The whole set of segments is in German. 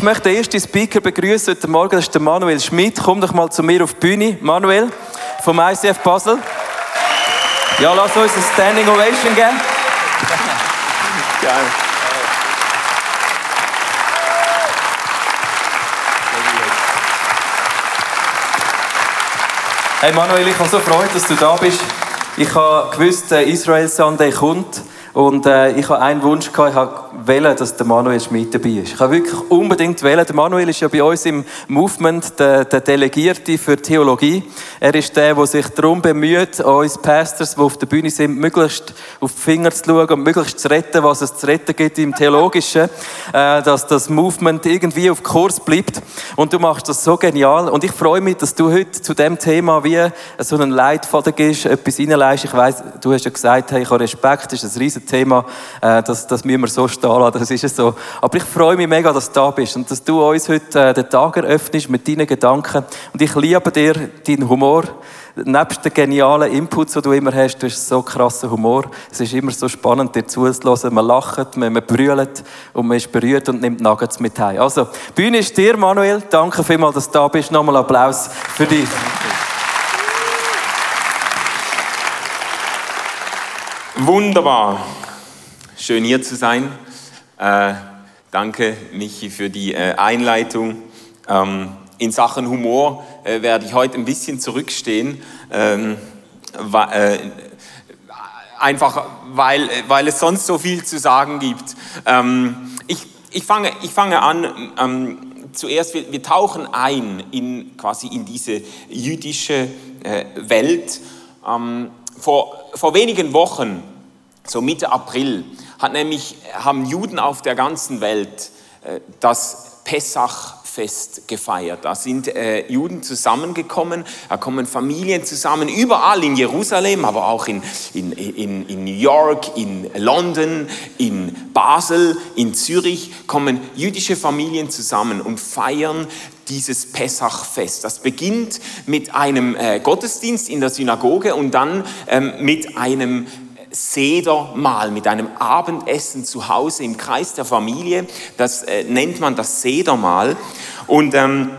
Ich möchte den ersten Speaker begrüßen heute Morgen, das ist der Manuel Schmidt. Komm doch mal zu mir auf die Bühne. Manuel vom ICF Basel. Ja, lass uns eine Standing Ovation geben. Geil. Hey Manuel, ich habe so Freude, dass du da bist. Ich habe gewusst, Israel Sunday kommt. Und äh, ich habe einen Wunsch gehabt, ich wählen, dass der Manuel Schmidt dabei ist. Ich habe wirklich unbedingt wählen. Der Manuel ist ja bei uns im Movement der, der Delegierte für Theologie. Er ist der, der sich darum bemüht, uns Pastors, die auf der Bühne sind, möglichst auf die Finger zu schauen und möglichst zu retten, was es zu retten gibt im Theologischen, äh, dass das Movement irgendwie auf Kurs bleibt. Und du machst das so genial. Und ich freue mich, dass du heute zu dem Thema wie so einen Leitfaden gibst, etwas reinleist. Ich weiss, du hast ja gesagt, hey, ich habe Respekt, das ist ein riesiges Thema, äh, das, das müssen wir so stehen lassen, das ist es so. Aber ich freue mich mega, dass du da bist und dass du uns heute äh, den Tag eröffnest mit deinen Gedanken. Und ich liebe dir deinen Humor. Nebst den genialen Inputs, die du immer hast, du hast so krassen Humor. Es ist immer so spannend, dir zuzuhören. Man lacht, man, man brüllt und man ist berührt und nimmt Nuggets mit heim. Also, Bühne ist dir, Manuel. Danke vielmals, dass du da bist. Nochmal Applaus für dich. Wunderbar. Schön hier zu sein. Äh, danke, Michi, für die äh, Einleitung. Ähm, in Sachen Humor äh, werde ich heute ein bisschen zurückstehen. Ähm, äh, einfach weil, weil es sonst so viel zu sagen gibt. Ähm, ich, ich, fange, ich fange an. Ähm, zuerst, wir, wir, tauchen ein in, quasi in diese jüdische äh, Welt. Ähm, vor, vor wenigen Wochen so Mitte April, hat nämlich, haben Juden auf der ganzen Welt äh, das Pessachfest gefeiert. Da sind äh, Juden zusammengekommen, da kommen Familien zusammen, überall in Jerusalem, aber auch in, in, in, in New York, in London, in Basel, in Zürich kommen jüdische Familien zusammen und feiern dieses Pessachfest. Das beginnt mit einem äh, Gottesdienst in der Synagoge und dann ähm, mit einem Sedermahl, mit einem Abendessen zu Hause im Kreis der Familie. Das äh, nennt man das Sedermahl. Und ähm,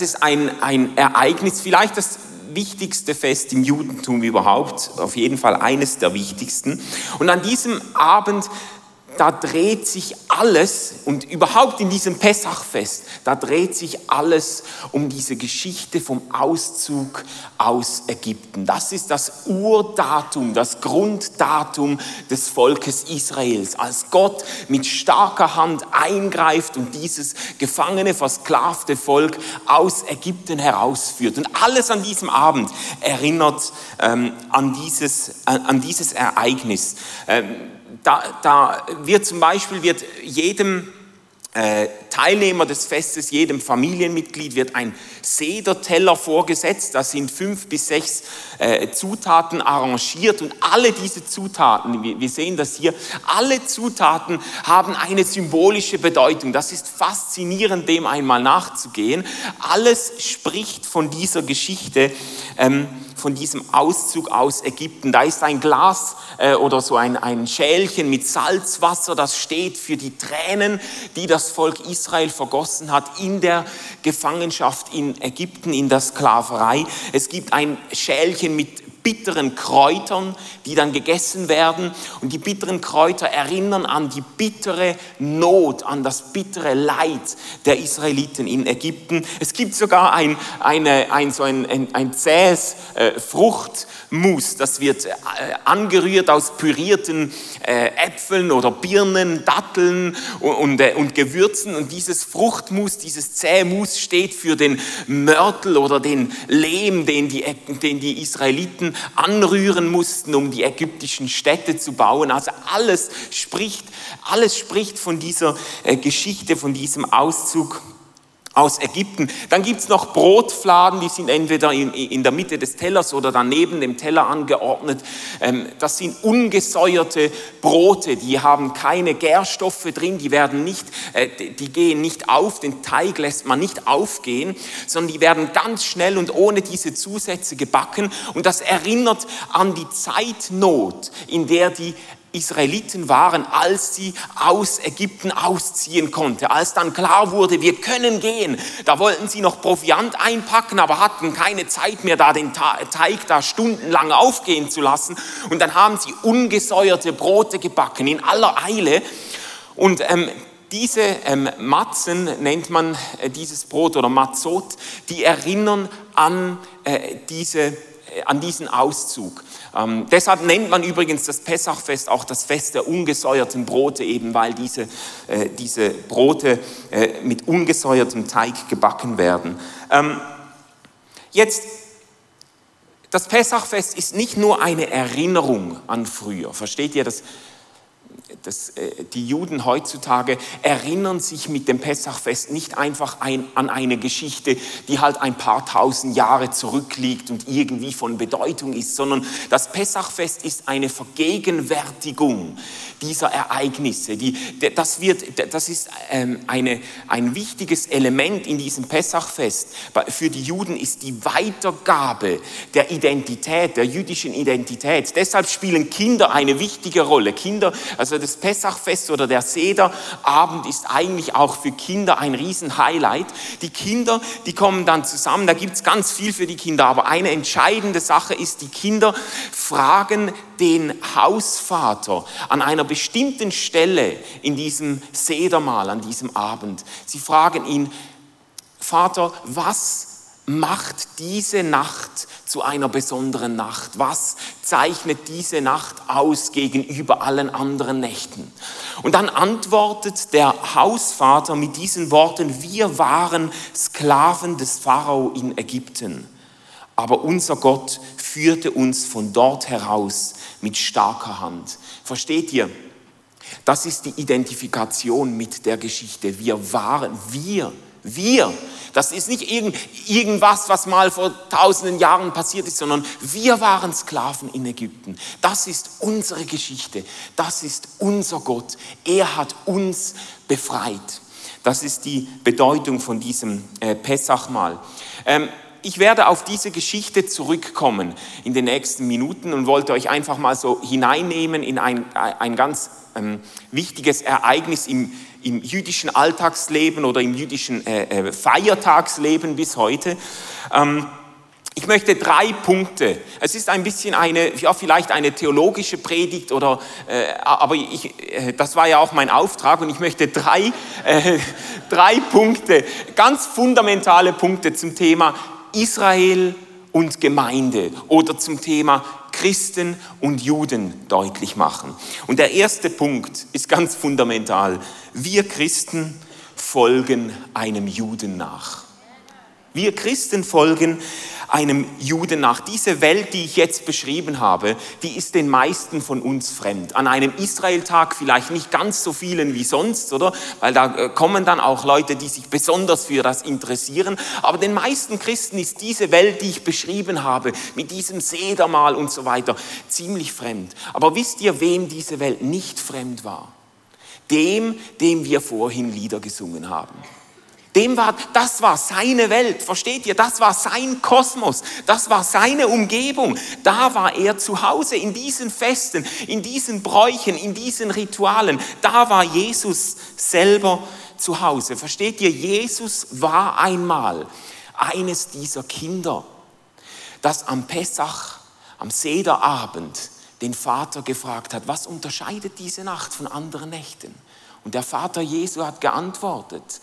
ist ein, ein Ereignis, vielleicht das wichtigste Fest im Judentum überhaupt, auf jeden Fall eines der wichtigsten. Und an diesem Abend da dreht sich alles und überhaupt in diesem Pessachfest, da dreht sich alles um diese Geschichte vom Auszug aus Ägypten. Das ist das Urdatum, das Grunddatum des Volkes Israels, als Gott mit starker Hand eingreift und dieses gefangene, versklavte Volk aus Ägypten herausführt. Und alles an diesem Abend erinnert ähm, an, dieses, an, an dieses Ereignis. Ähm, da, da wird zum Beispiel wird jedem äh, Teilnehmer des Festes, jedem Familienmitglied wird ein Sederteller vorgesetzt. Da sind fünf bis sechs äh, Zutaten arrangiert und alle diese Zutaten, wir, wir sehen das hier, alle Zutaten haben eine symbolische Bedeutung. Das ist faszinierend, dem einmal nachzugehen. Alles spricht von dieser Geschichte. Ähm, von diesem Auszug aus Ägypten. Da ist ein Glas äh, oder so ein, ein Schälchen mit Salzwasser, das steht für die Tränen, die das Volk Israel vergossen hat in der Gefangenschaft in Ägypten, in der Sklaverei. Es gibt ein Schälchen mit bitteren Kräutern, die dann gegessen werden. Und die bitteren Kräuter erinnern an die bittere Not, an das bittere Leid der Israeliten in Ägypten. Es gibt sogar ein, eine, ein, so ein, ein, ein zähes äh, Fruchtmus, das wird äh, angerührt aus pürierten äh, Äpfeln oder Birnen, Datteln und, und, äh, und Gewürzen. Und dieses Fruchtmus, dieses zähe Mus steht für den Mörtel oder den Lehm, den die, den die Israeliten anrühren mussten, um die ägyptischen Städte zu bauen. Also alles spricht, alles spricht von dieser äh, Geschichte, von diesem Auszug aus Ägypten. Dann gibt es noch Brotfladen, die sind entweder in, in, der Mitte des Tellers oder daneben dem Teller angeordnet. Ähm, das sind ungesäuerte Brote, die haben keine Gärstoffe drin, die werden nicht, äh, die gehen nicht auf, den Teig lässt man nicht aufgehen, sondern die werden ganz schnell und ohne diese Zusätze gebacken. Und das erinnert an die Zeitnot, in der die Israeliten waren, als sie aus Ägypten ausziehen konnte, als dann klar wurde, wir können gehen. Da wollten sie noch Proviant einpacken, aber hatten keine Zeit mehr, da den Teig da stundenlang aufgehen zu lassen. Und dann haben sie ungesäuerte Brote gebacken in aller Eile. Und ähm, diese ähm, Matzen nennt man äh, dieses Brot oder Matzot, die erinnern an, äh, diese, äh, an diesen Auszug. Ähm, deshalb nennt man übrigens das Pessachfest auch das Fest der ungesäuerten Brote, eben weil diese, äh, diese Brote äh, mit ungesäuertem Teig gebacken werden. Ähm, jetzt, das Pessachfest ist nicht nur eine Erinnerung an früher. Versteht ihr das? Das, äh, die Juden heutzutage erinnern sich mit dem Pessachfest nicht einfach ein, an eine Geschichte, die halt ein paar tausend Jahre zurückliegt und irgendwie von Bedeutung ist, sondern das Pessachfest ist eine Vergegenwärtigung dieser Ereignisse. Die, das, wird, das ist ähm, eine, ein wichtiges Element in diesem Pessachfest. Für die Juden ist die Weitergabe der Identität, der jüdischen Identität. Deshalb spielen Kinder eine wichtige Rolle. Kinder, also das Pessachfest oder der Sederabend ist eigentlich auch für Kinder ein Riesenhighlight. Die Kinder, die kommen dann zusammen, da gibt es ganz viel für die Kinder, aber eine entscheidende Sache ist, die Kinder fragen den Hausvater an einer bestimmten Stelle in diesem Sedermahl, an diesem Abend. Sie fragen ihn, Vater, was macht diese Nacht zu einer besonderen Nacht? Was zeichnet diese Nacht aus gegenüber allen anderen Nächten? Und dann antwortet der Hausvater mit diesen Worten, wir waren Sklaven des Pharao in Ägypten, aber unser Gott führte uns von dort heraus mit starker Hand. Versteht ihr? Das ist die Identifikation mit der Geschichte. Wir waren, wir, wir. Das ist nicht irgend, irgendwas, was mal vor tausenden Jahren passiert ist, sondern wir waren Sklaven in Ägypten. Das ist unsere Geschichte. Das ist unser Gott. Er hat uns befreit. Das ist die Bedeutung von diesem äh, Pessachmahl. Ähm, ich werde auf diese Geschichte zurückkommen in den nächsten Minuten und wollte euch einfach mal so hineinnehmen in ein, ein ganz ähm, wichtiges Ereignis im, im jüdischen Alltagsleben oder im jüdischen äh, äh, Feiertagsleben bis heute. Ähm, ich möchte drei Punkte. Es ist ein bisschen eine, ja, vielleicht eine theologische Predigt oder, äh, aber ich, äh, das war ja auch mein Auftrag und ich möchte drei, äh, drei Punkte, ganz fundamentale Punkte zum Thema Israel und Gemeinde oder zum Thema Christen und Juden deutlich machen. Und der erste Punkt ist ganz fundamental. Wir Christen folgen einem Juden nach. Wir Christen folgen einem Juden nach. Diese Welt, die ich jetzt beschrieben habe, die ist den meisten von uns fremd. An einem Israeltag vielleicht nicht ganz so vielen wie sonst, oder? Weil da äh, kommen dann auch Leute, die sich besonders für das interessieren. Aber den meisten Christen ist diese Welt, die ich beschrieben habe, mit diesem Sedermal und so weiter, ziemlich fremd. Aber wisst ihr, wem diese Welt nicht fremd war? Dem, dem wir vorhin Lieder gesungen haben. Dem war, das war seine Welt, versteht ihr? Das war sein Kosmos, das war seine Umgebung. Da war er zu Hause in diesen Festen, in diesen Bräuchen, in diesen Ritualen. Da war Jesus selber zu Hause. Versteht ihr? Jesus war einmal eines dieser Kinder, das am Pessach, am Sederabend den Vater gefragt hat, was unterscheidet diese Nacht von anderen Nächten? Und der Vater Jesu hat geantwortet,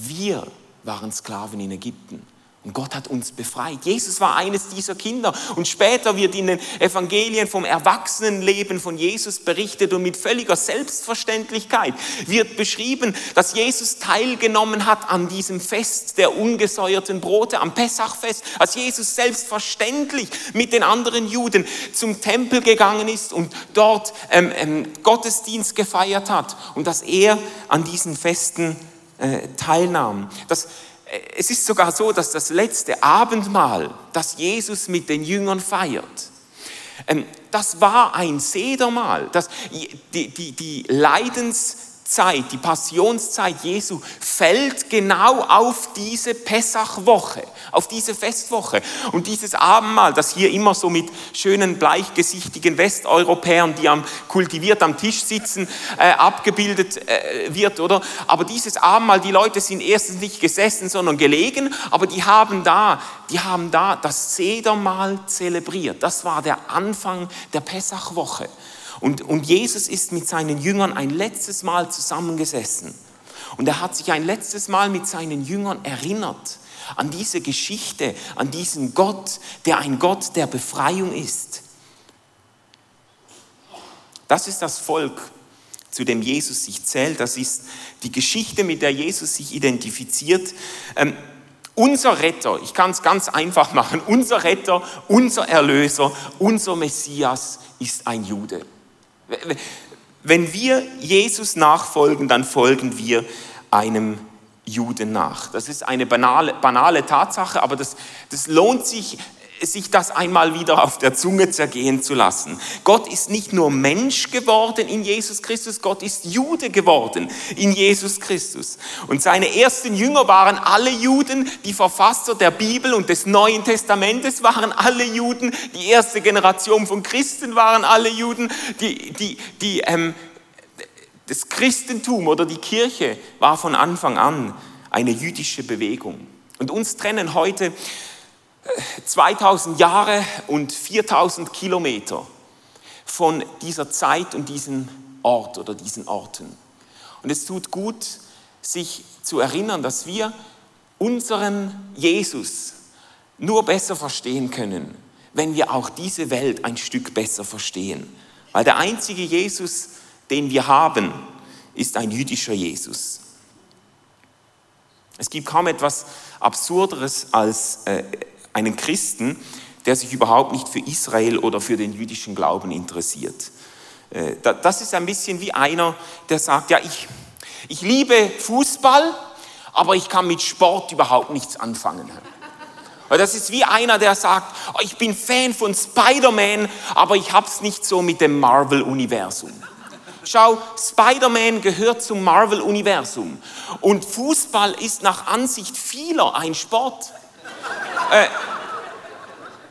wir waren Sklaven in Ägypten. Und Gott hat uns befreit. Jesus war eines dieser Kinder. Und später wird in den Evangelien vom Erwachsenenleben von Jesus berichtet und mit völliger Selbstverständlichkeit wird beschrieben, dass Jesus teilgenommen hat an diesem Fest der ungesäuerten Brote, am Pessachfest, als Jesus selbstverständlich mit den anderen Juden zum Tempel gegangen ist und dort ähm, ähm, Gottesdienst gefeiert hat und dass er an diesen Festen äh, teilnahm. Das, äh, es ist sogar so, dass das letzte Abendmahl, das Jesus mit den Jüngern feiert, ähm, das war ein Sedermahl. Das, die, die, die Leidens Zeit, die Passionszeit Jesu fällt genau auf diese Pessachwoche, auf diese Festwoche. Und dieses Abendmahl, das hier immer so mit schönen bleichgesichtigen Westeuropäern, die am kultiviert am Tisch sitzen, äh, abgebildet äh, wird, oder? Aber dieses Abendmahl, die Leute sind erstens nicht gesessen, sondern gelegen, aber die haben da, die haben da das Sedermahl zelebriert. Das war der Anfang der Pessachwoche. Und, und Jesus ist mit seinen Jüngern ein letztes Mal zusammengesessen. Und er hat sich ein letztes Mal mit seinen Jüngern erinnert an diese Geschichte, an diesen Gott, der ein Gott der Befreiung ist. Das ist das Volk, zu dem Jesus sich zählt. Das ist die Geschichte, mit der Jesus sich identifiziert. Ähm, unser Retter, ich kann es ganz einfach machen, unser Retter, unser Erlöser, unser Messias ist ein Jude. Wenn wir Jesus nachfolgen, dann folgen wir einem Juden nach. Das ist eine banale, banale Tatsache, aber das, das lohnt sich sich das einmal wieder auf der Zunge zergehen zu lassen. Gott ist nicht nur Mensch geworden in Jesus Christus, Gott ist Jude geworden in Jesus Christus. Und seine ersten Jünger waren alle Juden, die Verfasser der Bibel und des Neuen Testamentes waren alle Juden, die erste Generation von Christen waren alle Juden, die, die, die, ähm, das Christentum oder die Kirche war von Anfang an eine jüdische Bewegung. Und uns trennen heute 2000 Jahre und 4000 Kilometer von dieser Zeit und diesem Ort oder diesen Orten. Und es tut gut, sich zu erinnern, dass wir unseren Jesus nur besser verstehen können, wenn wir auch diese Welt ein Stück besser verstehen. Weil der einzige Jesus, den wir haben, ist ein jüdischer Jesus. Es gibt kaum etwas Absurderes als äh, einen Christen, der sich überhaupt nicht für Israel oder für den jüdischen Glauben interessiert. Äh, das ist ein bisschen wie einer, der sagt, ja, ich, ich liebe Fußball, aber ich kann mit Sport überhaupt nichts anfangen. Das ist wie einer, der sagt, oh, ich bin Fan von Spider-Man, aber ich hab's nicht so mit dem Marvel-Universum. Schau, Spider-Man gehört zum Marvel-Universum und Fußball ist nach Ansicht vieler ein Sport. Äh,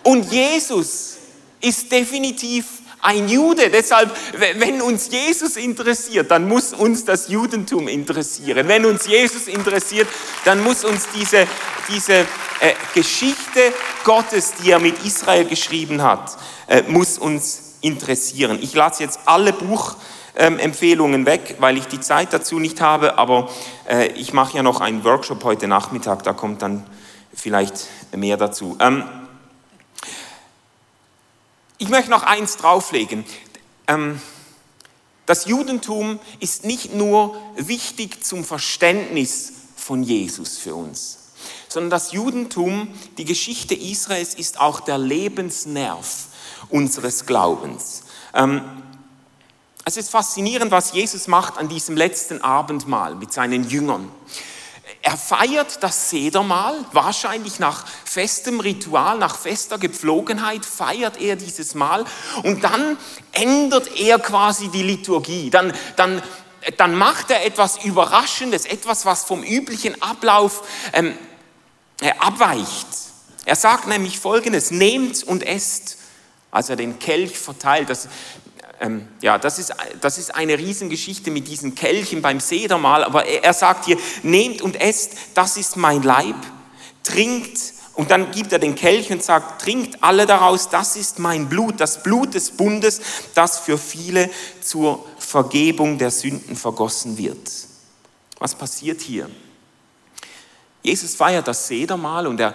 und Jesus ist definitiv ein Jude. Deshalb, wenn uns Jesus interessiert, dann muss uns das Judentum interessieren. Wenn uns Jesus interessiert, dann muss uns diese, diese äh, Geschichte Gottes, die er mit Israel geschrieben hat, äh, muss uns interessieren. Ich lasse jetzt alle Buchempfehlungen weg, weil ich die Zeit dazu nicht habe, aber äh, ich mache ja noch einen Workshop heute Nachmittag, da kommt dann vielleicht mehr dazu. Ähm, ich möchte noch eins drauflegen. Ähm, das Judentum ist nicht nur wichtig zum Verständnis von Jesus für uns, sondern das Judentum, die Geschichte Israels, ist auch der Lebensnerv unseres Glaubens. Ähm, es ist faszinierend, was Jesus macht an diesem letzten Abendmahl mit seinen Jüngern. Er feiert das Sedermahl, wahrscheinlich nach festem Ritual, nach fester Gepflogenheit feiert er dieses Mahl und dann ändert er quasi die Liturgie. Dann, dann, dann macht er etwas Überraschendes, etwas, was vom üblichen Ablauf ähm, äh, abweicht. Er sagt nämlich Folgendes, nehmt und esst, als er den Kelch verteilt. Das, ähm, ja, das ist, das ist eine Riesengeschichte mit diesen Kelchen beim Sedermahl, aber er, er sagt hier, nehmt und esst, das ist mein Leib, trinkt und dann gibt er den Kelch und sagt, trinkt alle daraus, das ist mein Blut, das Blut des Bundes, das für viele zur Vergebung der Sünden vergossen wird. Was passiert hier? Jesus feiert das Sedermahl und er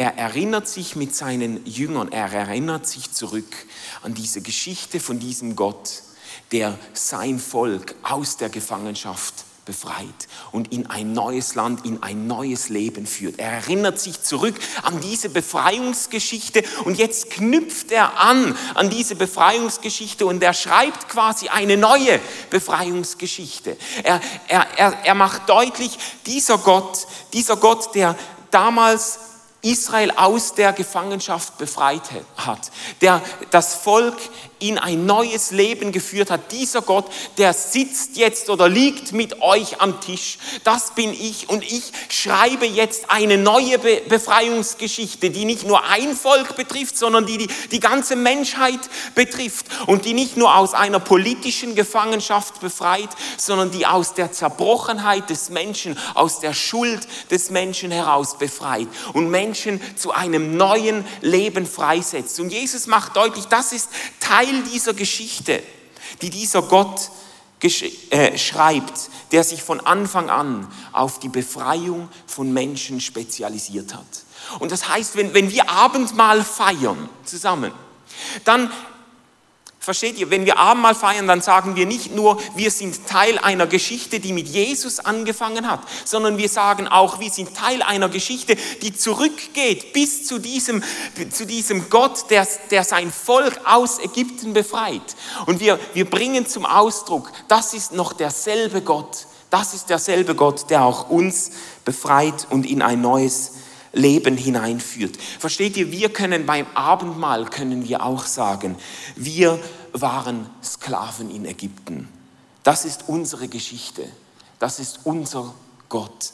er erinnert sich mit seinen Jüngern, er erinnert sich zurück an diese Geschichte von diesem Gott, der sein Volk aus der Gefangenschaft befreit und in ein neues Land, in ein neues Leben führt. Er erinnert sich zurück an diese Befreiungsgeschichte und jetzt knüpft er an an diese Befreiungsgeschichte und er schreibt quasi eine neue Befreiungsgeschichte. Er, er, er, er macht deutlich, dieser Gott, dieser Gott, der damals Israel aus der Gefangenschaft befreit hat, der das Volk in ein neues Leben geführt hat. Dieser Gott, der sitzt jetzt oder liegt mit euch am Tisch. Das bin ich und ich schreibe jetzt eine neue Be Befreiungsgeschichte, die nicht nur ein Volk betrifft, sondern die, die die ganze Menschheit betrifft und die nicht nur aus einer politischen Gefangenschaft befreit, sondern die aus der Zerbrochenheit des Menschen, aus der Schuld des Menschen heraus befreit und Menschen zu einem neuen Leben freisetzt. Und Jesus macht deutlich, das ist Teil Teil dieser Geschichte, die dieser Gott äh, schreibt, der sich von Anfang an auf die Befreiung von Menschen spezialisiert hat. Und das heißt, wenn, wenn wir Abendmahl feiern zusammen, dann Versteht ihr, wenn wir Abendmahl feiern, dann sagen wir nicht nur, wir sind Teil einer Geschichte, die mit Jesus angefangen hat, sondern wir sagen auch, wir sind Teil einer Geschichte, die zurückgeht bis zu diesem, zu diesem Gott, der, der sein Volk aus Ägypten befreit. Und wir, wir bringen zum Ausdruck, das ist noch derselbe Gott, das ist derselbe Gott, der auch uns befreit und in ein neues Leben hineinführt. Versteht ihr, wir können beim Abendmahl, können wir auch sagen, wir waren Sklaven in Ägypten. Das ist unsere Geschichte. Das ist unser Gott,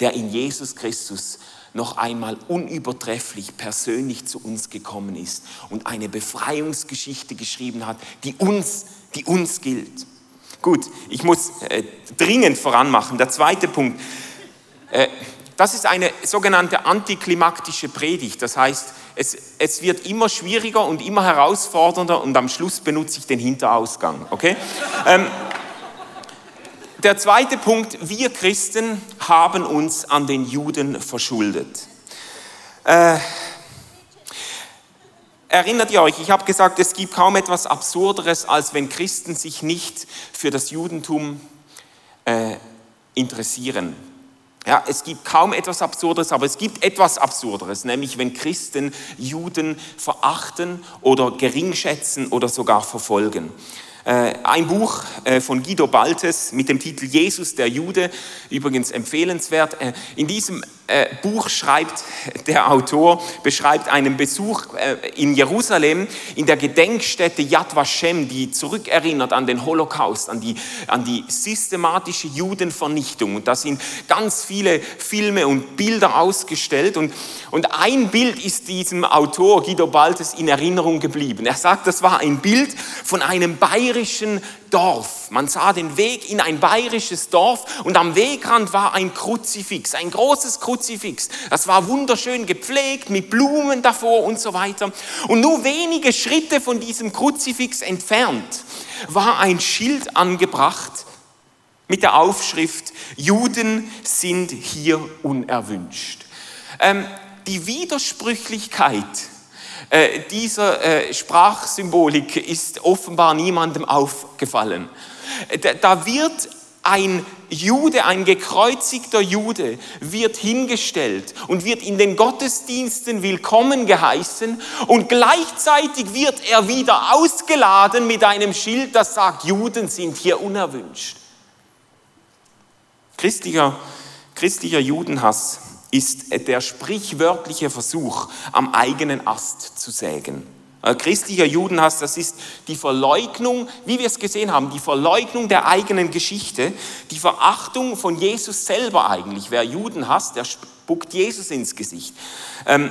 der in Jesus Christus noch einmal unübertrefflich persönlich zu uns gekommen ist und eine Befreiungsgeschichte geschrieben hat, die uns, die uns gilt. Gut, ich muss äh, dringend voranmachen. Der zweite Punkt. Äh, das ist eine sogenannte antiklimaktische Predigt. Das heißt, es, es wird immer schwieriger und immer herausfordernder und am Schluss benutze ich den Hinterausgang. Okay? ähm, der zweite Punkt, wir Christen haben uns an den Juden verschuldet. Äh, erinnert ihr euch, ich habe gesagt, es gibt kaum etwas Absurderes, als wenn Christen sich nicht für das Judentum äh, interessieren. Ja, es gibt kaum etwas Absurderes, aber es gibt etwas Absurderes, nämlich wenn Christen Juden verachten oder geringschätzen oder sogar verfolgen. Äh, ein Buch äh, von Guido Baltes mit dem Titel Jesus der Jude, übrigens empfehlenswert. Äh, in diesem Buch schreibt der Autor, beschreibt einen Besuch in Jerusalem in der Gedenkstätte Yad Vashem, die zurückerinnert an den Holocaust, an die, an die systematische Judenvernichtung. Und da sind ganz viele Filme und Bilder ausgestellt. Und, und ein Bild ist diesem Autor Guido Baltes in Erinnerung geblieben. Er sagt, das war ein Bild von einem bayerischen Dorf. Man sah den Weg in ein bayerisches Dorf und am Wegrand war ein Kruzifix, ein großes Kruzifix. Das war wunderschön gepflegt mit Blumen davor und so weiter. Und nur wenige Schritte von diesem Kruzifix entfernt war ein Schild angebracht mit der Aufschrift, Juden sind hier unerwünscht. Ähm, die Widersprüchlichkeit äh, dieser äh, Sprachsymbolik ist offenbar niemandem aufgefallen. Da, da wird ein Jude, ein gekreuzigter Jude wird hingestellt und wird in den Gottesdiensten willkommen geheißen und gleichzeitig wird er wieder ausgeladen mit einem Schild, das sagt, Juden sind hier unerwünscht. Christlicher, christlicher Judenhass ist der sprichwörtliche Versuch, am eigenen Ast zu sägen. Äh, christlicher Judenhass, das ist die Verleugnung, wie wir es gesehen haben, die Verleugnung der eigenen Geschichte, die Verachtung von Jesus selber eigentlich. Wer Juden hasst, der spuckt Jesus ins Gesicht. Ähm,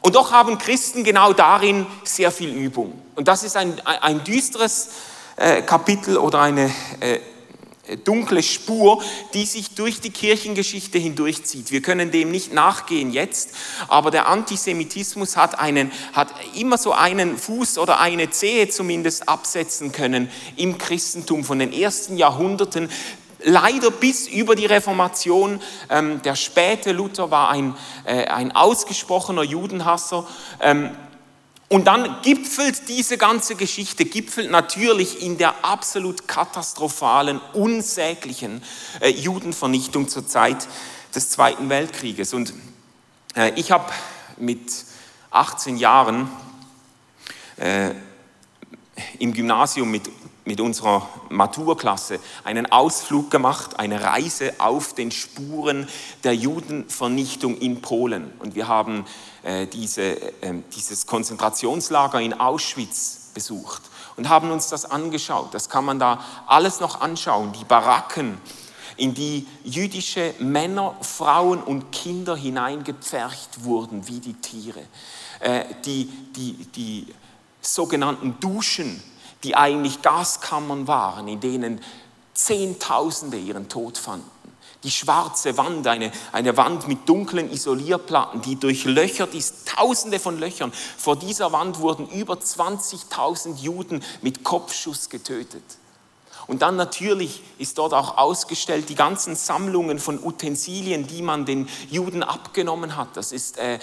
und doch haben Christen genau darin sehr viel Übung. Und das ist ein, ein düsteres äh, Kapitel oder eine äh, dunkle Spur, die sich durch die Kirchengeschichte hindurchzieht. Wir können dem nicht nachgehen jetzt, aber der Antisemitismus hat, einen, hat immer so einen Fuß oder eine Zehe zumindest absetzen können im Christentum von den ersten Jahrhunderten leider bis über die Reformation. Ähm, der späte Luther war ein, äh, ein ausgesprochener Judenhasser. Ähm, und dann gipfelt diese ganze Geschichte, gipfelt natürlich in der absolut katastrophalen, unsäglichen äh, Judenvernichtung zur Zeit des Zweiten Weltkrieges. Und äh, ich habe mit 18 Jahren äh, im Gymnasium mit, mit unserer Maturklasse einen Ausflug gemacht, eine Reise auf den Spuren der Judenvernichtung in Polen. Und wir haben äh, diese, äh, dieses Konzentrationslager in Auschwitz besucht und haben uns das angeschaut. Das kann man da alles noch anschauen. Die Baracken, in die jüdische Männer, Frauen und Kinder hineingepfercht wurden wie die Tiere. Äh, die, die, die sogenannten Duschen, die eigentlich Gaskammern waren, in denen Zehntausende ihren Tod fanden. Die schwarze Wand, eine, eine Wand mit dunklen Isolierplatten, die durchlöchert ist, tausende von Löchern. Vor dieser Wand wurden über 20.000 Juden mit Kopfschuss getötet. Und dann natürlich ist dort auch ausgestellt die ganzen Sammlungen von Utensilien, die man den Juden abgenommen hat. Das ist, äh,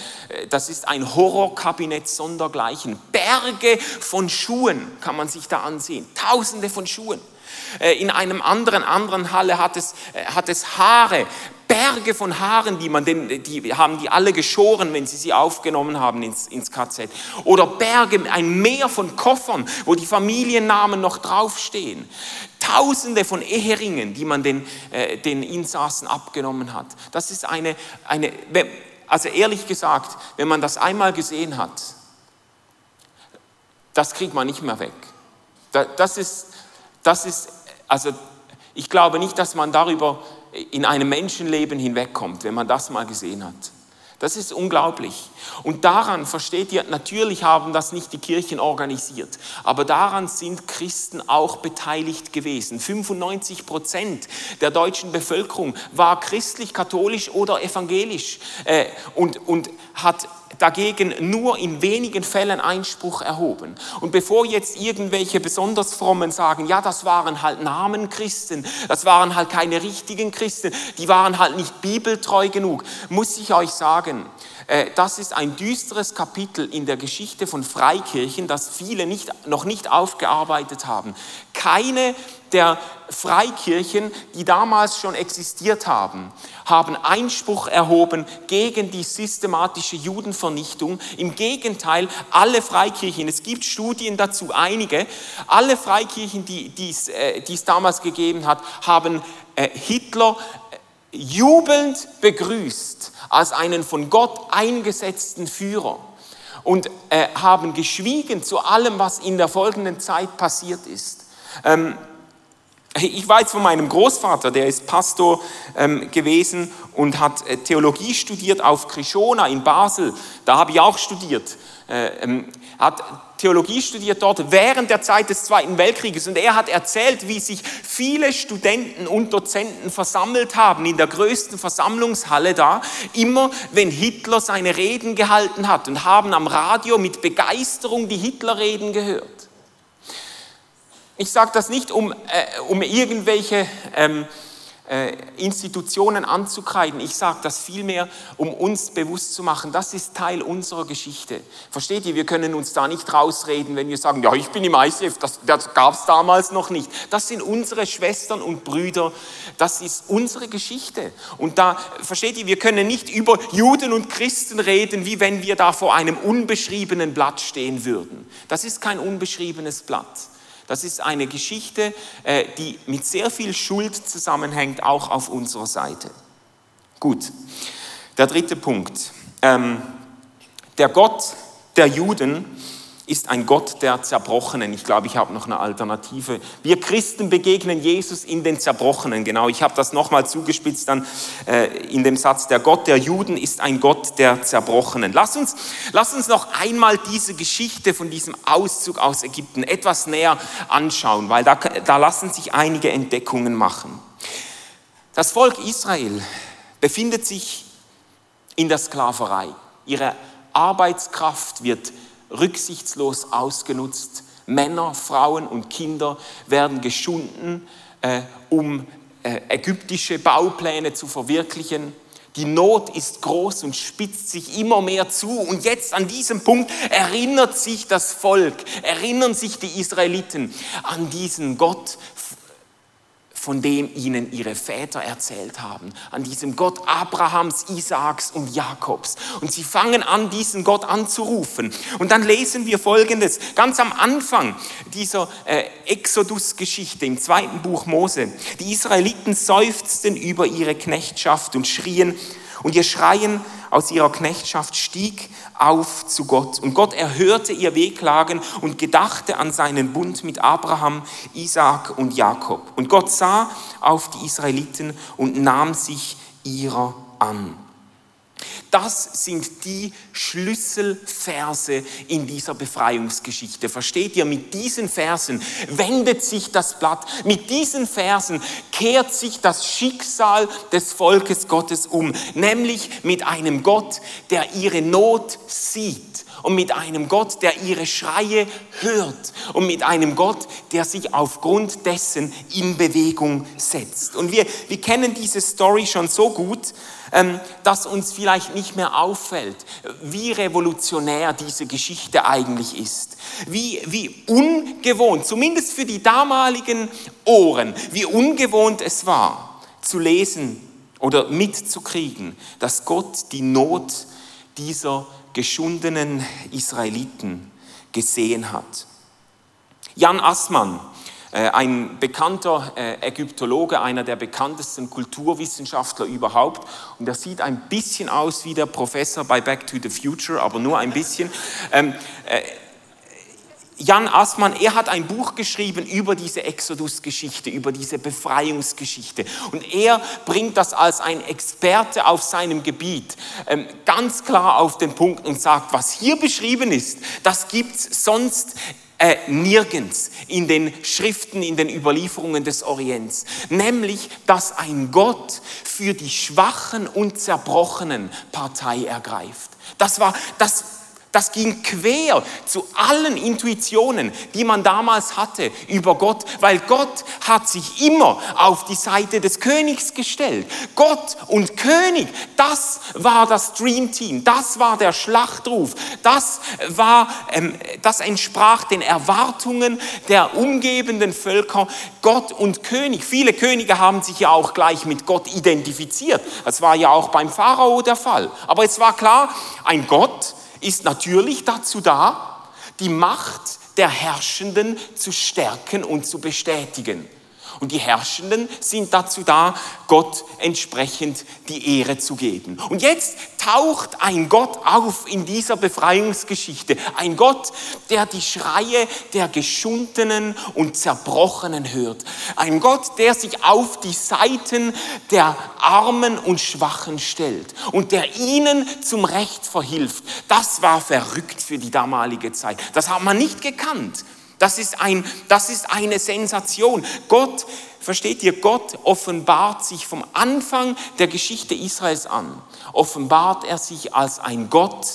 das ist ein Horrorkabinett sondergleichen. Berge von Schuhen kann man sich da ansehen. Tausende von Schuhen. Äh, in einem anderen, anderen Halle hat es, äh, hat es Haare, Berge von Haaren, die man, den, die haben die alle geschoren, wenn sie sie aufgenommen haben ins, ins KZ. Oder Berge, ein Meer von Koffern, wo die Familiennamen noch draufstehen. Tausende von Eheringen, die man den, äh, den Insassen abgenommen hat. Das ist eine, eine, also ehrlich gesagt, wenn man das einmal gesehen hat, das kriegt man nicht mehr weg. Das ist, das ist, also ich glaube nicht, dass man darüber in einem Menschenleben hinwegkommt, wenn man das mal gesehen hat. Das ist unglaublich. Und daran, versteht ihr, natürlich haben das nicht die Kirchen organisiert, aber daran sind Christen auch beteiligt gewesen. 95 Prozent der deutschen Bevölkerung war christlich, katholisch oder evangelisch äh, und, und hat dagegen nur in wenigen Fällen Einspruch erhoben. Und bevor jetzt irgendwelche besonders frommen sagen, ja, das waren halt Namenchristen, das waren halt keine richtigen Christen, die waren halt nicht bibeltreu genug, muss ich euch sagen, äh, das ist ein düsteres Kapitel in der Geschichte von Freikirchen, das viele nicht, noch nicht aufgearbeitet haben. Keine der Freikirchen, die damals schon existiert haben, haben Einspruch erhoben gegen die systematische Judenvernichtung. Im Gegenteil, alle Freikirchen, es gibt Studien dazu, einige, alle Freikirchen, die, die, es, äh, die es damals gegeben hat, haben äh, Hitler äh, jubelnd begrüßt als einen von Gott eingesetzten Führer und äh, haben geschwiegen zu allem, was in der folgenden Zeit passiert ist. Ähm, ich weiß von meinem Großvater, der ist Pastor ähm, gewesen und hat äh, Theologie studiert auf Krishona in Basel. Da habe ich auch studiert. Äh, ähm, hat Theologie studiert dort während der Zeit des Zweiten Weltkrieges und er hat erzählt, wie sich viele Studenten und Dozenten versammelt haben in der größten Versammlungshalle da, immer wenn Hitler seine Reden gehalten hat und haben am Radio mit Begeisterung die Hitlerreden gehört. Ich sage das nicht, um, äh, um irgendwelche ähm, äh, Institutionen anzukreiden. Ich sage das vielmehr, um uns bewusst zu machen, das ist Teil unserer Geschichte. Versteht ihr, wir können uns da nicht rausreden, wenn wir sagen, ja, ich bin im ICF, das, das gab es damals noch nicht. Das sind unsere Schwestern und Brüder, das ist unsere Geschichte. Und da, versteht ihr, wir können nicht über Juden und Christen reden, wie wenn wir da vor einem unbeschriebenen Blatt stehen würden. Das ist kein unbeschriebenes Blatt. Das ist eine Geschichte, äh, die mit sehr viel Schuld zusammenhängt, auch auf unserer Seite. Gut, der dritte Punkt. Ähm, der Gott der Juden ist ein Gott der Zerbrochenen. Ich glaube, ich habe noch eine Alternative. Wir Christen begegnen Jesus in den Zerbrochenen. Genau, ich habe das nochmal zugespitzt dann äh, in dem Satz, der Gott der Juden ist ein Gott der Zerbrochenen. Lass uns, lass uns noch einmal diese Geschichte von diesem Auszug aus Ägypten etwas näher anschauen, weil da, da lassen sich einige Entdeckungen machen. Das Volk Israel befindet sich in der Sklaverei. Ihre Arbeitskraft wird rücksichtslos ausgenutzt. Männer, Frauen und Kinder werden geschunden, äh, um äh, ägyptische Baupläne zu verwirklichen. Die Not ist groß und spitzt sich immer mehr zu. Und jetzt an diesem Punkt erinnert sich das Volk, erinnern sich die Israeliten an diesen Gott von dem ihnen ihre Väter erzählt haben, an diesem Gott Abrahams, Isaaks und Jakobs. Und sie fangen an, diesen Gott anzurufen. Und dann lesen wir Folgendes, ganz am Anfang dieser äh, Exodus-Geschichte im zweiten Buch Mose. Die Israeliten seufzten über ihre Knechtschaft und schrien, und ihr Schreien aus ihrer Knechtschaft stieg auf zu Gott. Und Gott erhörte ihr Wehklagen und gedachte an seinen Bund mit Abraham, Isaak und Jakob. Und Gott sah auf die Israeliten und nahm sich ihrer an. Das sind die Schlüsselverse in dieser Befreiungsgeschichte. Versteht ihr? Mit diesen Versen wendet sich das Blatt. Mit diesen Versen kehrt sich das Schicksal des Volkes Gottes um. Nämlich mit einem Gott, der ihre Not sieht und mit einem Gott, der ihre Schreie hört und mit einem Gott, der sich aufgrund dessen in Bewegung setzt. Und wir, wir kennen diese Story schon so gut, dass uns vielleicht nicht mehr auffällt, wie revolutionär diese Geschichte eigentlich ist. Wie, wie ungewohnt, zumindest für die damaligen Ohren, wie ungewohnt es war, zu lesen oder mitzukriegen, dass Gott die Not dieser geschundenen Israeliten gesehen hat. Jan Assmann, ein bekannter äh, Ägyptologe, einer der bekanntesten Kulturwissenschaftler überhaupt. Und er sieht ein bisschen aus wie der Professor bei Back to the Future, aber nur ein bisschen. Ähm, äh, Jan Assmann, er hat ein Buch geschrieben über diese Exodus-Geschichte, über diese Befreiungsgeschichte. Und er bringt das als ein Experte auf seinem Gebiet ähm, ganz klar auf den Punkt und sagt, was hier beschrieben ist, das gibt es sonst äh, nirgends in den Schriften, in den Überlieferungen des Orients. Nämlich, dass ein Gott für die Schwachen und Zerbrochenen Partei ergreift. Das war, das das ging quer zu allen Intuitionen, die man damals hatte über Gott, weil Gott hat sich immer auf die Seite des Königs gestellt. Gott und König, das war das Dream Team, das war der Schlachtruf, das war, ähm, das entsprach den Erwartungen der umgebenden Völker. Gott und König. Viele Könige haben sich ja auch gleich mit Gott identifiziert. Das war ja auch beim Pharao der Fall. Aber es war klar, ein Gott, ist natürlich dazu da, die Macht der Herrschenden zu stärken und zu bestätigen. Und die Herrschenden sind dazu da, Gott entsprechend die Ehre zu geben. Und jetzt taucht ein Gott auf in dieser Befreiungsgeschichte. Ein Gott, der die Schreie der Geschundenen und Zerbrochenen hört. Ein Gott, der sich auf die Seiten der Armen und Schwachen stellt und der ihnen zum Recht verhilft. Das war verrückt für die damalige Zeit. Das hat man nicht gekannt. Das ist, ein, das ist eine Sensation. Gott, versteht ihr, Gott offenbart sich vom Anfang der Geschichte Israels an, offenbart er sich als ein Gott,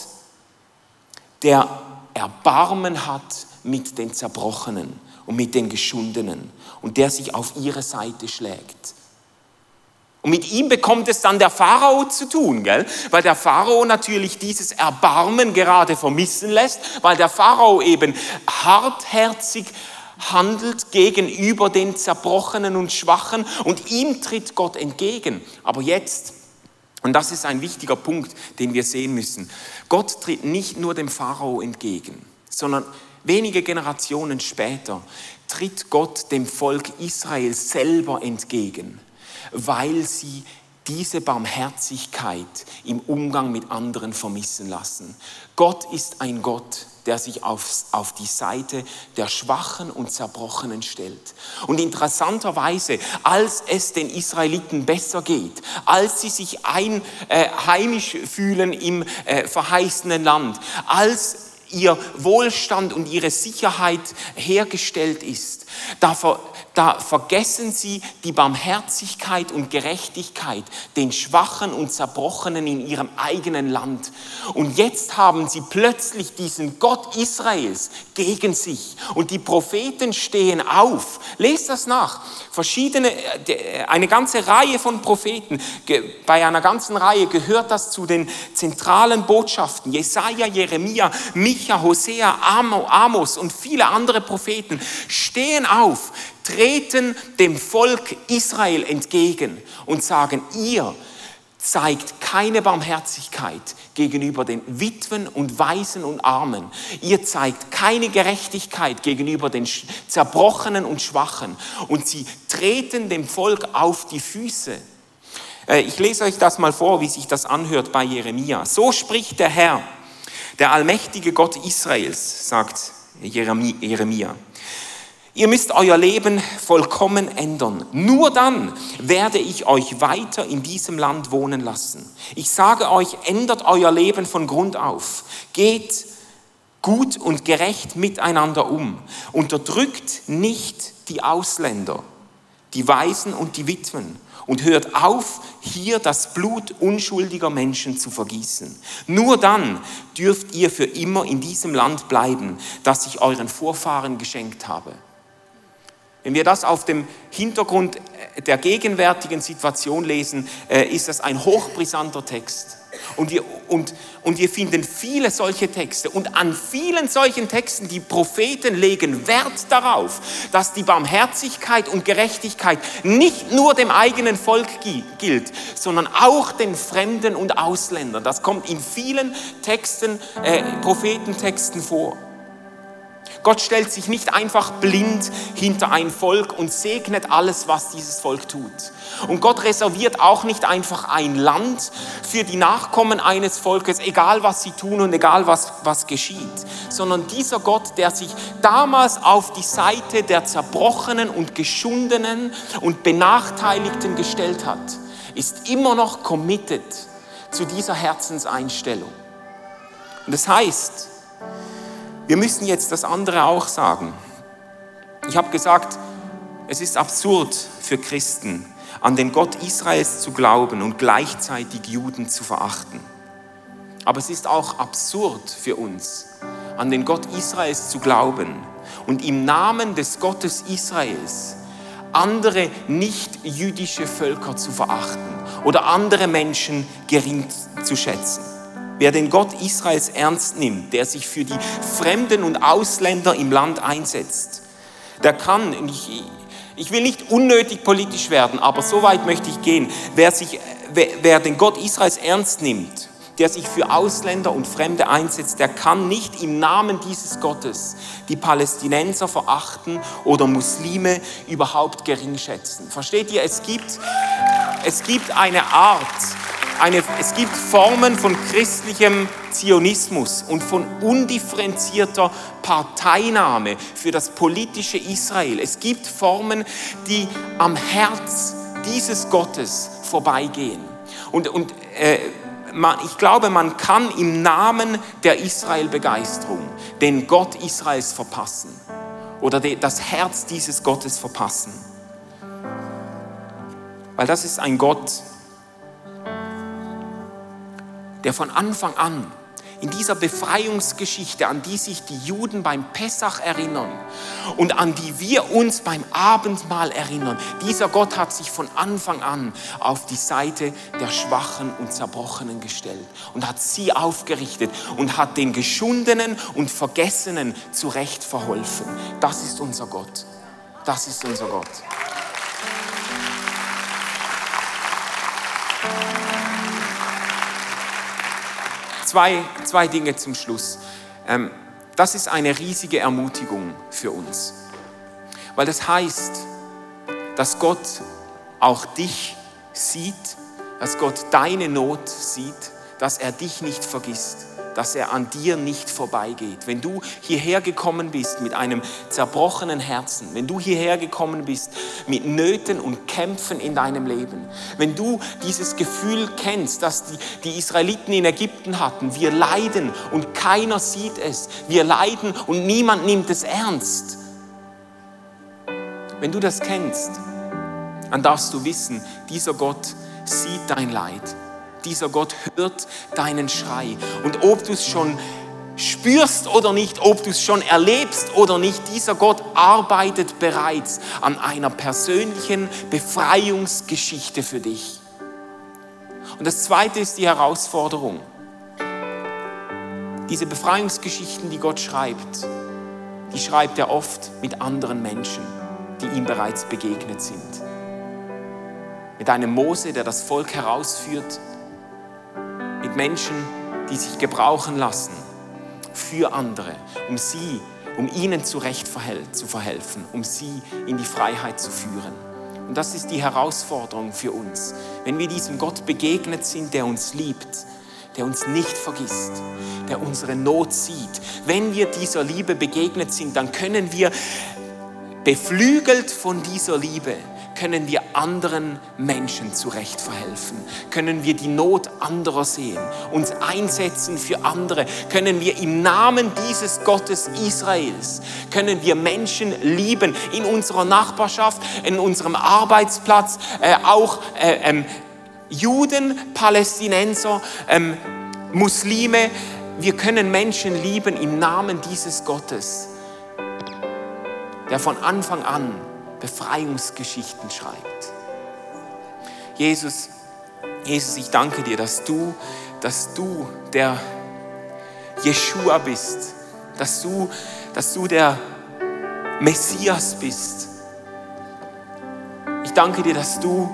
der Erbarmen hat mit den Zerbrochenen und mit den Geschundenen und der sich auf ihre Seite schlägt. Und mit ihm bekommt es dann der Pharao zu tun, gell? weil der Pharao natürlich dieses Erbarmen gerade vermissen lässt, weil der Pharao eben hartherzig handelt gegenüber den Zerbrochenen und Schwachen und ihm tritt Gott entgegen. Aber jetzt, und das ist ein wichtiger Punkt, den wir sehen müssen, Gott tritt nicht nur dem Pharao entgegen, sondern wenige Generationen später tritt Gott dem Volk Israel selber entgegen weil sie diese Barmherzigkeit im Umgang mit anderen vermissen lassen. Gott ist ein Gott, der sich auf, auf die Seite der Schwachen und Zerbrochenen stellt. Und interessanterweise, als es den Israeliten besser geht, als sie sich einheimisch äh, fühlen im äh, verheißenen Land, als ihr Wohlstand und ihre Sicherheit hergestellt ist, da, ver, da vergessen sie die Barmherzigkeit und Gerechtigkeit den Schwachen und Zerbrochenen in ihrem eigenen Land. Und jetzt haben sie plötzlich diesen Gott Israels gegen sich. Und die Propheten stehen auf. Lest das nach. Verschiedene, äh, eine ganze Reihe von Propheten. Bei einer ganzen Reihe gehört das zu den zentralen Botschaften. Jesaja, Jeremia, Micha, Micha, Hosea, Amos und viele andere Propheten stehen auf, treten dem Volk Israel entgegen und sagen, ihr zeigt keine Barmherzigkeit gegenüber den Witwen und Waisen und Armen. Ihr zeigt keine Gerechtigkeit gegenüber den Zerbrochenen und Schwachen. Und sie treten dem Volk auf die Füße. Äh, ich lese euch das mal vor, wie sich das anhört bei Jeremia. So spricht der Herr, der allmächtige Gott Israels, sagt Jeremia. Ihr müsst euer Leben vollkommen ändern. Nur dann werde ich euch weiter in diesem Land wohnen lassen. Ich sage euch, ändert euer Leben von Grund auf. Geht gut und gerecht miteinander um. Unterdrückt nicht die Ausländer, die Waisen und die Witwen. Und hört auf, hier das Blut unschuldiger Menschen zu vergießen. Nur dann dürft ihr für immer in diesem Land bleiben, das ich euren Vorfahren geschenkt habe. Wenn wir das auf dem Hintergrund der gegenwärtigen Situation lesen, äh, ist das ein hochbrisanter Text. Und wir, und, und wir finden viele solche Texte. Und an vielen solchen Texten, die Propheten legen Wert darauf, dass die Barmherzigkeit und Gerechtigkeit nicht nur dem eigenen Volk gilt, sondern auch den Fremden und Ausländern. Das kommt in vielen Texten, äh, Prophetentexten vor. Gott stellt sich nicht einfach blind hinter ein Volk und segnet alles, was dieses Volk tut. Und Gott reserviert auch nicht einfach ein Land für die Nachkommen eines Volkes, egal was sie tun und egal was, was geschieht, sondern dieser Gott, der sich damals auf die Seite der Zerbrochenen und Geschundenen und Benachteiligten gestellt hat, ist immer noch committed zu dieser Herzenseinstellung. Und das heißt, wir müssen jetzt das andere auch sagen. Ich habe gesagt, es ist absurd für Christen, an den Gott Israels zu glauben und gleichzeitig Juden zu verachten. Aber es ist auch absurd für uns, an den Gott Israels zu glauben und im Namen des Gottes Israels andere nicht-jüdische Völker zu verachten oder andere Menschen gering zu schätzen. Wer den Gott Israels ernst nimmt, der sich für die Fremden und Ausländer im Land einsetzt, der kann, ich, ich will nicht unnötig politisch werden, aber so weit möchte ich gehen, wer, sich, wer, wer den Gott Israels ernst nimmt, der sich für Ausländer und Fremde einsetzt, der kann nicht im Namen dieses Gottes die Palästinenser verachten oder Muslime überhaupt gering schätzen. Versteht ihr? Es gibt, es gibt eine Art, eine, es gibt Formen von christlichem Zionismus und von undifferenzierter Parteinahme für das politische Israel. Es gibt Formen, die am Herz dieses Gottes vorbeigehen. Und, und äh, man, ich glaube, man kann im Namen der Israel-Begeisterung den Gott Israels verpassen oder das Herz dieses Gottes verpassen. Weil das ist ein Gott, der von Anfang an in dieser Befreiungsgeschichte, an die sich die Juden beim Pessach erinnern und an die wir uns beim Abendmahl erinnern. Dieser Gott hat sich von Anfang an auf die Seite der Schwachen und Zerbrochenen gestellt und hat sie aufgerichtet und hat den Geschundenen und Vergessenen zurecht verholfen. Das ist unser Gott. Das ist unser Gott. Zwei, zwei Dinge zum Schluss. Ähm, das ist eine riesige Ermutigung für uns. Weil das heißt, dass Gott auch dich sieht, dass Gott deine Not sieht, dass er dich nicht vergisst dass er an dir nicht vorbeigeht. Wenn du hierher gekommen bist mit einem zerbrochenen Herzen, wenn du hierher gekommen bist mit Nöten und Kämpfen in deinem Leben, wenn du dieses Gefühl kennst, dass die, die Israeliten in Ägypten hatten, wir leiden und keiner sieht es, wir leiden und niemand nimmt es ernst. Wenn du das kennst, dann darfst du wissen, dieser Gott sieht dein Leid dieser Gott hört deinen Schrei. Und ob du es schon spürst oder nicht, ob du es schon erlebst oder nicht, dieser Gott arbeitet bereits an einer persönlichen Befreiungsgeschichte für dich. Und das Zweite ist die Herausforderung. diese Befreiungsgeschichten, die Gott schreibt, die schreibt er oft mit anderen Menschen, die ihm bereits begegnet sind. Mit einem Mose, der das Volk herausführt, mit Menschen, die sich gebrauchen lassen für andere, um sie, um ihnen zurecht zu verhelfen, um sie in die Freiheit zu führen. Und das ist die Herausforderung für uns. Wenn wir diesem Gott begegnet sind, der uns liebt, der uns nicht vergisst, der unsere Not sieht. Wenn wir dieser Liebe begegnet sind, dann können wir beflügelt von dieser Liebe können wir anderen Menschen zurecht verhelfen, können wir die Not anderer sehen, uns einsetzen für andere, können wir im Namen dieses Gottes Israels, können wir Menschen lieben in unserer Nachbarschaft, in unserem Arbeitsplatz, äh, auch äh, ähm, Juden, Palästinenser, ähm, Muslime, wir können Menschen lieben im Namen dieses Gottes, der von Anfang an Befreiungsgeschichten schreibt. Jesus, Jesus, ich danke dir, dass du, dass du der Jeshua bist, dass du, dass du der Messias bist. Ich danke dir, dass du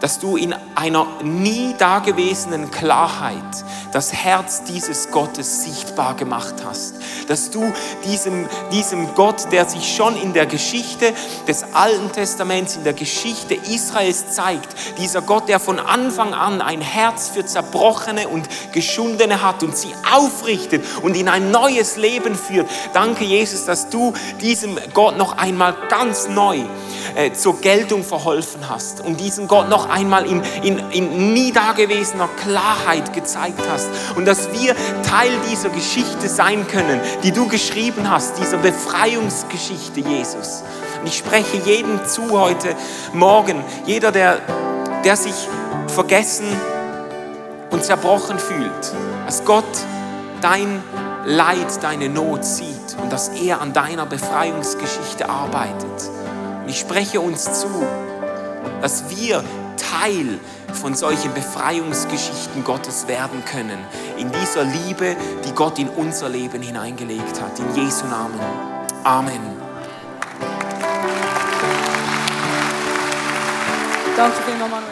dass du in einer nie dagewesenen Klarheit das Herz dieses Gottes sichtbar gemacht hast. Dass du diesem, diesem Gott, der sich schon in der Geschichte des Alten Testaments, in der Geschichte Israels zeigt, dieser Gott, der von Anfang an ein Herz für Zerbrochene und Geschundene hat und sie aufrichtet und in ein neues Leben führt. Danke, Jesus, dass du diesem Gott noch einmal ganz neu äh, zur Geltung verholfen hast und diesen Gott einmal in, in, in nie dagewesener Klarheit gezeigt hast und dass wir Teil dieser Geschichte sein können, die du geschrieben hast, dieser Befreiungsgeschichte, Jesus. Und ich spreche jedem zu heute Morgen, jeder, der, der sich vergessen und zerbrochen fühlt, dass Gott dein Leid, deine Not sieht und dass er an deiner Befreiungsgeschichte arbeitet. Und ich spreche uns zu, dass wir Teil von solchen Befreiungsgeschichten Gottes werden können. In dieser Liebe, die Gott in unser Leben hineingelegt hat. In Jesu Namen. Amen. Danke vielmals, Manuel.